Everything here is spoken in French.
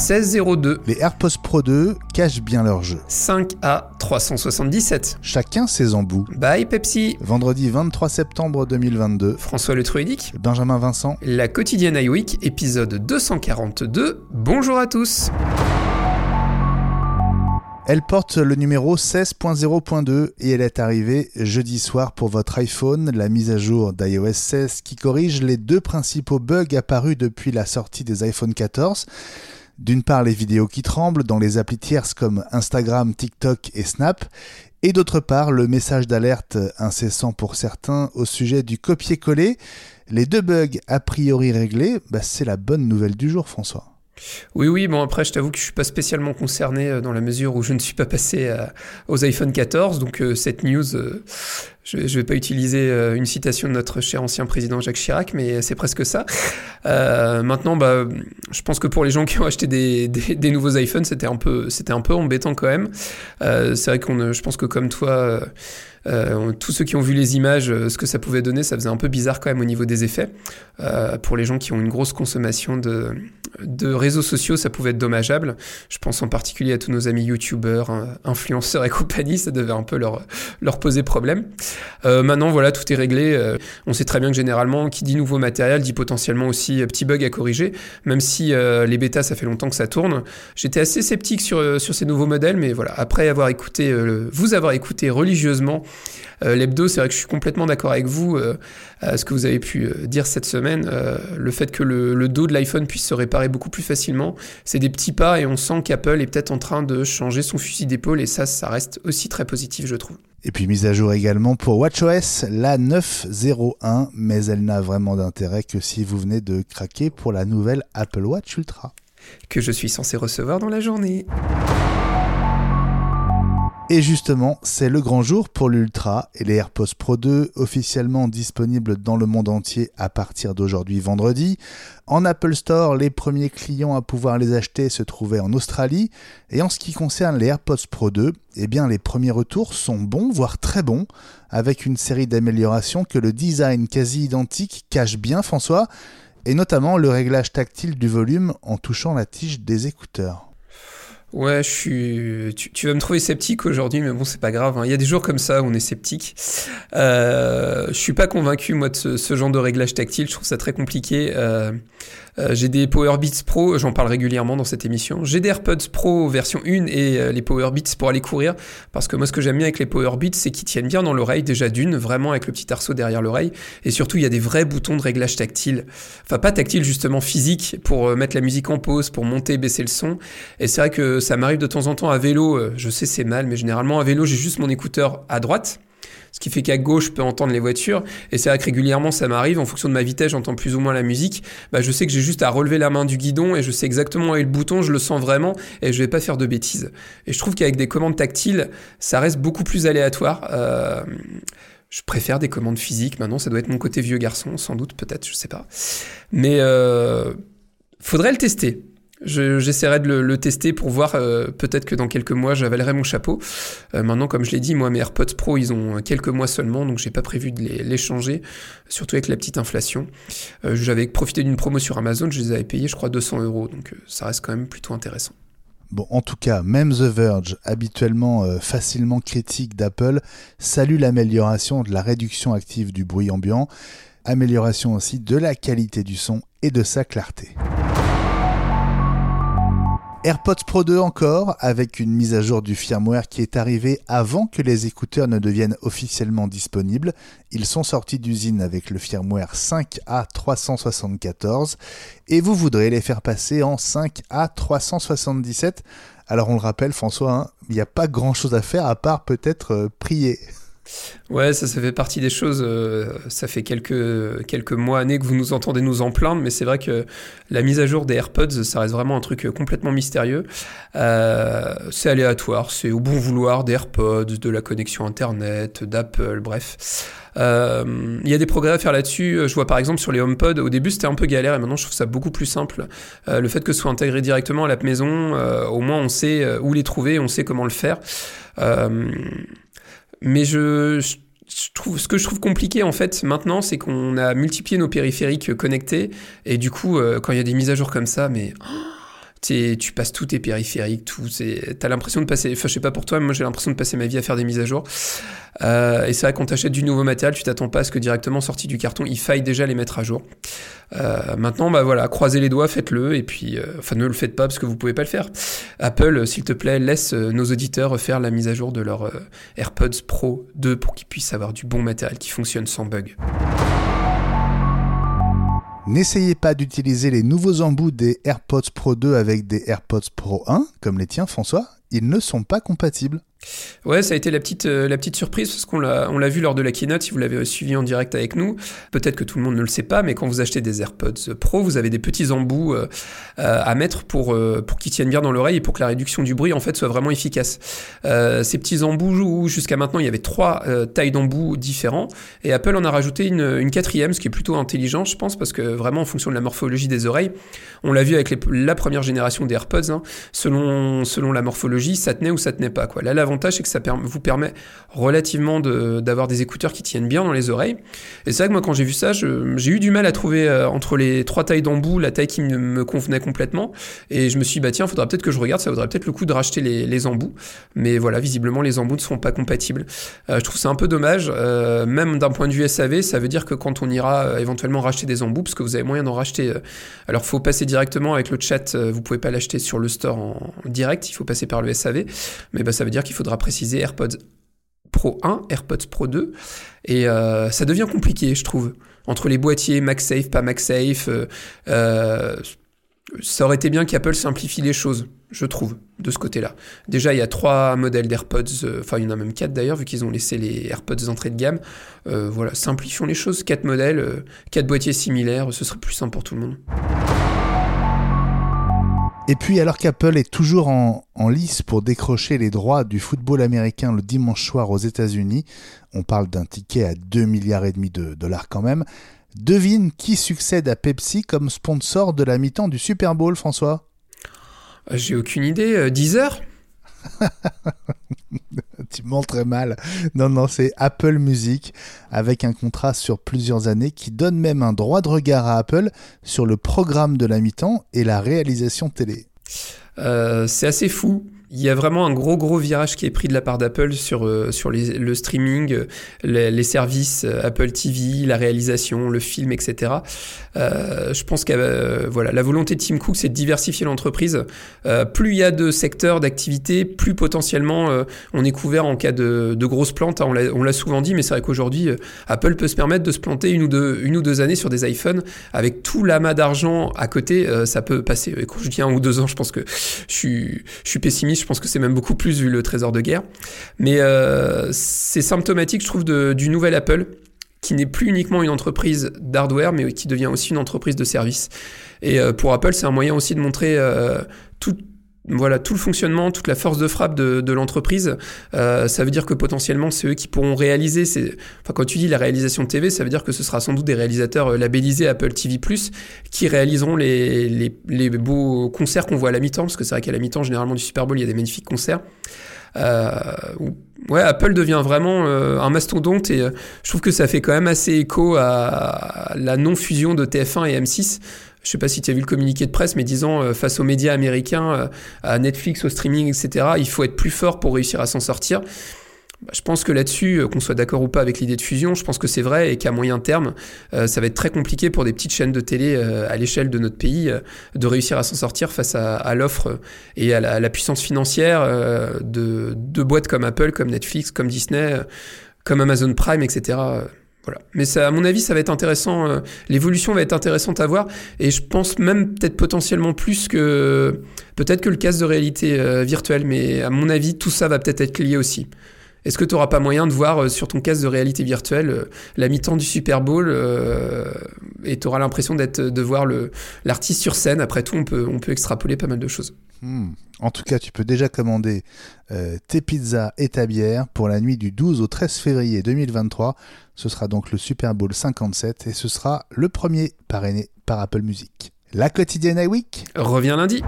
1602. Les AirPods Pro 2 cachent bien leur jeu. 5A377. Chacun ses embouts. Bye Pepsi. Vendredi 23 septembre 2022. François Le Truidic. Benjamin Vincent. La quotidienne iWeek, épisode 242. Bonjour à tous. Elle porte le numéro 16.0.2 et elle est arrivée jeudi soir pour votre iPhone, la mise à jour d'iOS 16 qui corrige les deux principaux bugs apparus depuis la sortie des iPhone 14. D'une part les vidéos qui tremblent dans les applis tierces comme Instagram, TikTok et Snap, et d'autre part le message d'alerte incessant pour certains au sujet du copier-coller. Les deux bugs a priori réglés, bah, c'est la bonne nouvelle du jour François. Oui, oui, bon après je t'avoue que je suis pas spécialement concerné euh, dans la mesure où je ne suis pas passé euh, aux iPhone 14, donc euh, cette news, je, ne vais pas utiliser une citation de notre cher ancien président Jacques Chirac, mais c'est presque ça. maintenant, bah, je pense que pour les gens qui ont acheté des, nouveaux iPhones, c'était un peu, un peu embêtant quand même. c'est vrai qu'on, je pense que comme toi. Tous ceux qui ont vu les images, ce que ça pouvait donner, ça faisait un peu bizarre quand même au niveau des effets. Pour les gens qui ont une grosse consommation de, de réseaux sociaux, ça pouvait être dommageable. Je pense en particulier à tous nos amis youtubeurs, hein, influenceurs et compagnie, ça devait un peu leur, poser problème. Euh, maintenant, voilà, tout est réglé. Euh, on sait très bien que généralement, qui dit nouveau matériel dit potentiellement aussi euh, petit bug à corriger, même si euh, les bêtas, ça fait longtemps que ça tourne. J'étais assez sceptique sur, sur ces nouveaux modèles, mais voilà, après avoir écouté, vous avoir écouté religieusement, l'hebdo, c'est vrai que je suis complètement d'accord avec vous, à ce que vous avez pu dire cette semaine, le fait que le, dos de l'iPhone puisse se réparer beaucoup plus facilement, c'est des petits pas et on sent qu'Apple est peut-être en train de changer son fusil d'épaule et ça, ça reste aussi très positif, je trouve. Et puis mise à jour également pour WatchOS, la 9.01, mais elle n'a vraiment d'intérêt que si vous venez de craquer pour la nouvelle Apple Watch Ultra. Que je suis censé recevoir dans la journée. Et justement, c'est le grand jour pour l'Ultra et les AirPods Pro 2 officiellement disponibles dans le monde entier à partir d'aujourd'hui vendredi. En Apple Store, les premiers clients à pouvoir les acheter se trouvaient en Australie. Et en ce qui concerne les AirPods Pro 2, eh bien les premiers retours sont bons, voire très bons, avec une série d'améliorations que le design quasi identique cache bien François, et notamment le réglage tactile du volume en touchant la tige des écouteurs. Ouais, je suis. Tu, vas me trouver sceptique aujourd'hui, mais bon, c'est pas grave. Hein. Il y a des jours comme ça où on est sceptique. Euh, je suis pas convaincu moi de ce, genre de réglage tactile. Je trouve ça très compliqué. Euh, j'ai des Power Beats Pro, j'en parle régulièrement dans cette émission. J'ai des AirPods Pro version 1 et euh, les Power Beats pour aller courir. Parce que moi, ce que j'aime bien avec les Power Beats, c'est qu'ils tiennent bien dans l'oreille, déjà d'une, vraiment avec le petit arceau derrière l'oreille. Et surtout, il y a des vrais boutons de réglage tactile. Enfin, pas tactile, justement physique, pour euh, mettre la musique en pause, pour monter, baisser le son. Et c'est vrai que ça m'arrive de temps en temps à vélo, je sais c'est mal, mais généralement à vélo, j'ai juste mon écouteur à droite ce qui fait qu'à gauche, je peux entendre les voitures. Et c'est vrai que régulièrement, ça m'arrive, en fonction de ma vitesse, j'entends plus ou moins la musique. Bah, je sais que j'ai juste à relever la main du guidon et je sais exactement où est le bouton, je le sens vraiment et je vais pas faire de bêtises. Et je trouve qu'avec des commandes tactiles, ça reste beaucoup plus aléatoire. Euh, je préfère des commandes physiques. Maintenant, ça doit être mon côté vieux garçon, sans doute, peut-être, je sais pas. Mais euh, faudrait le tester. J'essaierai de le, tester pour voir, euh, peut-être que dans quelques mois, j'avalerai mon chapeau. Euh, maintenant, comme je l'ai dit, moi, mes AirPods Pro, ils ont quelques mois seulement, donc j'ai pas prévu de les, changer, surtout avec la petite inflation. Euh, j'avais profité d'une promo sur Amazon, je les avais payés, je crois, 200 euros, donc ça reste quand même plutôt intéressant. Bon, en tout cas, même The Verge, habituellement facilement critique d'Apple, salue l'amélioration de la réduction active du bruit ambiant, amélioration aussi de la qualité du son et de sa clarté. AirPods Pro 2 encore, avec une mise à jour du firmware qui est arrivée avant que les écouteurs ne deviennent officiellement disponibles. Ils sont sortis d'usine avec le firmware 5A374 et vous voudrez les faire passer en 5A377. Alors on le rappelle François, hein, il n'y a pas grand chose à faire à part peut-être euh, prier. Ouais, ça, fait partie des choses. Euh, ça fait quelques, quelques mois, années que vous nous entendez nous en plaindre, mais c'est vrai que la mise à jour des AirPods, ça reste vraiment un truc complètement mystérieux. Euh, c'est aléatoire, c'est au bon vouloir des AirPods, de la connexion Internet, d'Apple, bref. Euh, il y a des progrès à faire là-dessus. Je vois par exemple sur les HomePod, au début c'était un peu galère et maintenant je trouve ça beaucoup plus simple. le fait que ce soit intégré directement à la maison, au moins on sait où les trouver, on sait comment le faire. Mais je, trouve, ce que je trouve compliqué en fait maintenant, c'est qu'on a multiplié nos périphériques connectés. Et du coup, euh, quand il y a des mises à jour comme ça, mais tu passes tous tes périphériques, tout. T'as l'impression de passer. Enfin, je sais pas pour toi, mais moi j'ai l'impression de passer ma vie à faire des mises à jour. Euh, et c'est vrai, quand t'achètes du nouveau matériel, tu t'attends pas à ce que directement sorti du carton, il faille déjà les mettre à jour. Euh, maintenant, bah voilà, croisez les doigts, faites-le, et puis, euh, enfin, ne le faites pas parce que vous pouvez pas le faire. Apple, s'il te plaît, laisse nos auditeurs faire la mise à jour de leur AirPods Pro 2 pour qu'ils puissent avoir du bon matériel qui fonctionne sans bug. N'essayez pas d'utiliser les nouveaux embouts des AirPods Pro 2 avec des AirPods Pro 1, comme les tiens François, ils ne sont pas compatibles. Ouais, ça a été la petite, euh, la petite surprise parce qu'on l'a, on l'a vu lors de la keynote. Si vous l'avez suivi en direct avec nous, peut-être que tout le monde ne le sait pas, mais quand vous achetez des AirPods Pro, vous avez des petits embouts euh, euh, à mettre pour pour qu'ils tiennent bien dans l'oreille et pour que la réduction du bruit en fait soit vraiment efficace. ces petits embouts où jusqu'à maintenant il y avait trois tailles d'embouts différents et Apple en a rajouté une, quatrième, ce qui est plutôt intelligent, je pense, parce que vraiment en fonction de la morphologie des oreilles, on l'a vu avec la première génération des AirPods, hein, selon selon la morphologie, ça tenait ou ça tenait pas quoi. Là, l'avantage, c'est que ça vous permet relativement d'avoir des écouteurs qui tiennent bien dans les oreilles. Et c'est vrai que moi, quand j'ai vu ça, j'ai eu du mal à trouver euh, entre les trois tailles d'embout la taille qui me, convenait complètement. Et je me suis dit, bah tiens, faudra peut-être que je regarde, ça vaudrait peut-être le coup de racheter les, embouts. Mais voilà, visiblement, les embouts ne seront pas compatibles. Euh, je trouve ça un peu dommage. Euh, même d'un point de vue SAV, ça veut dire que quand on ira éventuellement racheter des embouts, parce que vous avez moyen d'en racheter, alors faut passer directement avec le chat, vous pouvez pas l'acheter sur le store en direct, il faut passer par le SAV. Mais bah, ça veut dire qu'il faudra préciser AirPods Pro 1, AirPods Pro 2, et euh, ça devient compliqué, je trouve. Entre les boîtiers MagSafe, pas MagSafe, euh, euh, ça aurait été bien qu'Apple simplifie les choses, je trouve, de ce côté-là. Déjà, il y a trois modèles d'AirPods, enfin il y en a même quatre d'ailleurs, vu qu'ils ont laissé les AirPods d'entrée de gamme. voilà, simplifions les choses, quatre modèles, quatre boîtiers similaires, ce serait plus simple pour tout le monde. Et puis, alors qu'Apple est toujours en, lice pour décrocher les droits du football américain le dimanche soir aux États-Unis, on parle d'un ticket à 2 milliards et demi de dollars quand même. Devine qui succède à Pepsi comme sponsor de la mi-temps du Super Bowl, François? Euh, J'ai aucune idée. 10 euh, heures tu mens très mal. Non, non, c'est Apple Music avec un contrat sur plusieurs années qui donne même un droit de regard à Apple sur le programme de la mi-temps et la réalisation télé. Euh, c'est assez fou il y a vraiment un gros gros virage qui est pris de la part d'Apple sur euh, sur les, le streaming, euh, les, les, services euh, Apple TV, la réalisation, le film, etc. Euh, je pense que voilà, la volonté de Tim Cook, c'est de diversifier l'entreprise. plus il y a de secteurs d'activité, plus potentiellement on est couvert en cas de, de grosses plantes. Hein, on l'a souvent dit, mais c'est vrai qu'aujourd'hui, Apple peut se permettre de se planter une ou deux une ou deux années sur des iPhones avec tout l'amas d'argent à côté. ça peut passer. Quand je dis un ou deux ans, je pense que je suis je suis pessimiste je pense que c'est même beaucoup plus vu le trésor de guerre. Mais euh, c'est symptomatique, je trouve, du nouvel Apple, qui n'est plus uniquement une entreprise d'hardware, mais qui devient aussi une entreprise de service. Et euh, pour Apple, c'est un moyen aussi de montrer euh, tout, voilà tout le fonctionnement, toute la force de frappe de, l'entreprise. Euh, ça veut dire que potentiellement c'est eux qui pourront réaliser. Enfin, quand tu dis la réalisation de TV, ça veut dire que ce sera sans doute des réalisateurs euh, labellisés Apple TV+ qui réaliseront les, les, beaux concerts qu'on voit à la mi-temps, parce que c'est vrai qu'à la mi-temps généralement du Super Bowl il y a des magnifiques concerts. Euh, ouais, Apple devient vraiment un mastodonte et je trouve que ça fait quand même assez écho à la non-fusion de TF1 et M6 je sais pas si tu as vu le communiqué de presse, mais disant euh, face aux médias américains, euh, à Netflix, au streaming, etc., il faut être plus fort pour réussir à s'en sortir. Bah, je pense que là-dessus, euh, qu'on soit d'accord ou pas avec l'idée de fusion, je pense que c'est vrai et qu'à moyen terme, ça va être très compliqué pour des petites chaînes de télé à l'échelle de notre pays de réussir à s'en sortir face à, l'offre et à la, puissance financière de boîtes comme Apple, comme Netflix, comme Disney, comme Amazon Prime, etc. Voilà. Mais à mon avis, ça va être intéressant. Euh, l'évolution va être intéressante à voir. Et je pense même peut-être potentiellement plus que peut-être que le casque de réalité euh, virtuelle. Mais à mon avis, tout ça va peut-être être lié aussi. Est-ce que tu n'auras pas moyen de voir euh, sur ton casque de réalité virtuelle la mi-temps du Super Bowl et tu auras l'impression d'être de voir l'artiste sur scène? Après tout, on peut, on peut extrapoler pas mal de choses. Hmm. En tout cas, tu peux déjà commander euh, tes pizzas et ta bière pour la nuit du 12 au 13 février 2023. Ce sera donc le Super Bowl 57 et ce sera le premier parrainé par Apple Music. La quotidienne iWeek revient lundi.